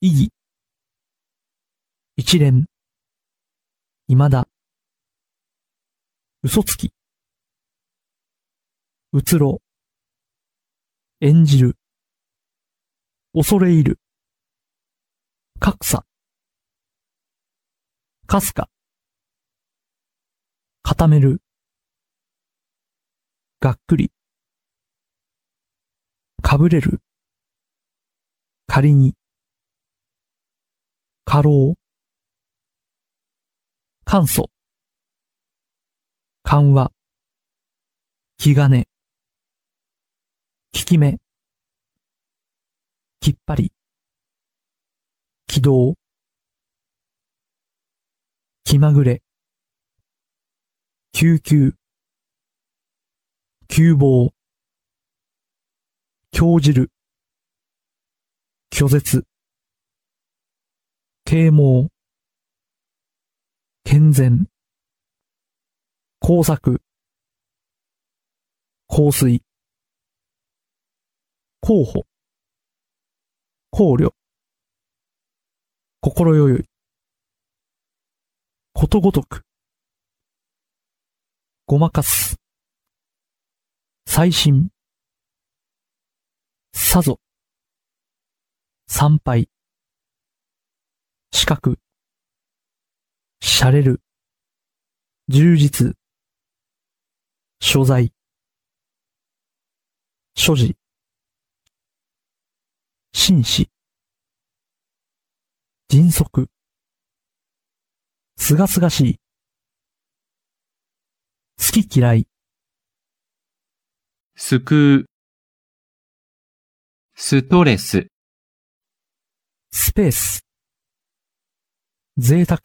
意義。一連。未だ。嘘つき。うつろ。演じる。恐れ入る。格差。かすか。固める。がっくり。かぶれる。仮に。過労？簡素？緩和？気兼ね？効き目？きっぱり？軌道？気まぐれ？救急？急防。興じる。拒絶？啓蒙。健全。工作。香水。候補。考慮。心よい。ことごとく。ごまかす。最新。さぞ。参拝。資格。しゃれる。充実。所在。所持。紳士。迅速。すがすがしい。好き嫌い。救う。ストレス。スペース。贅沢。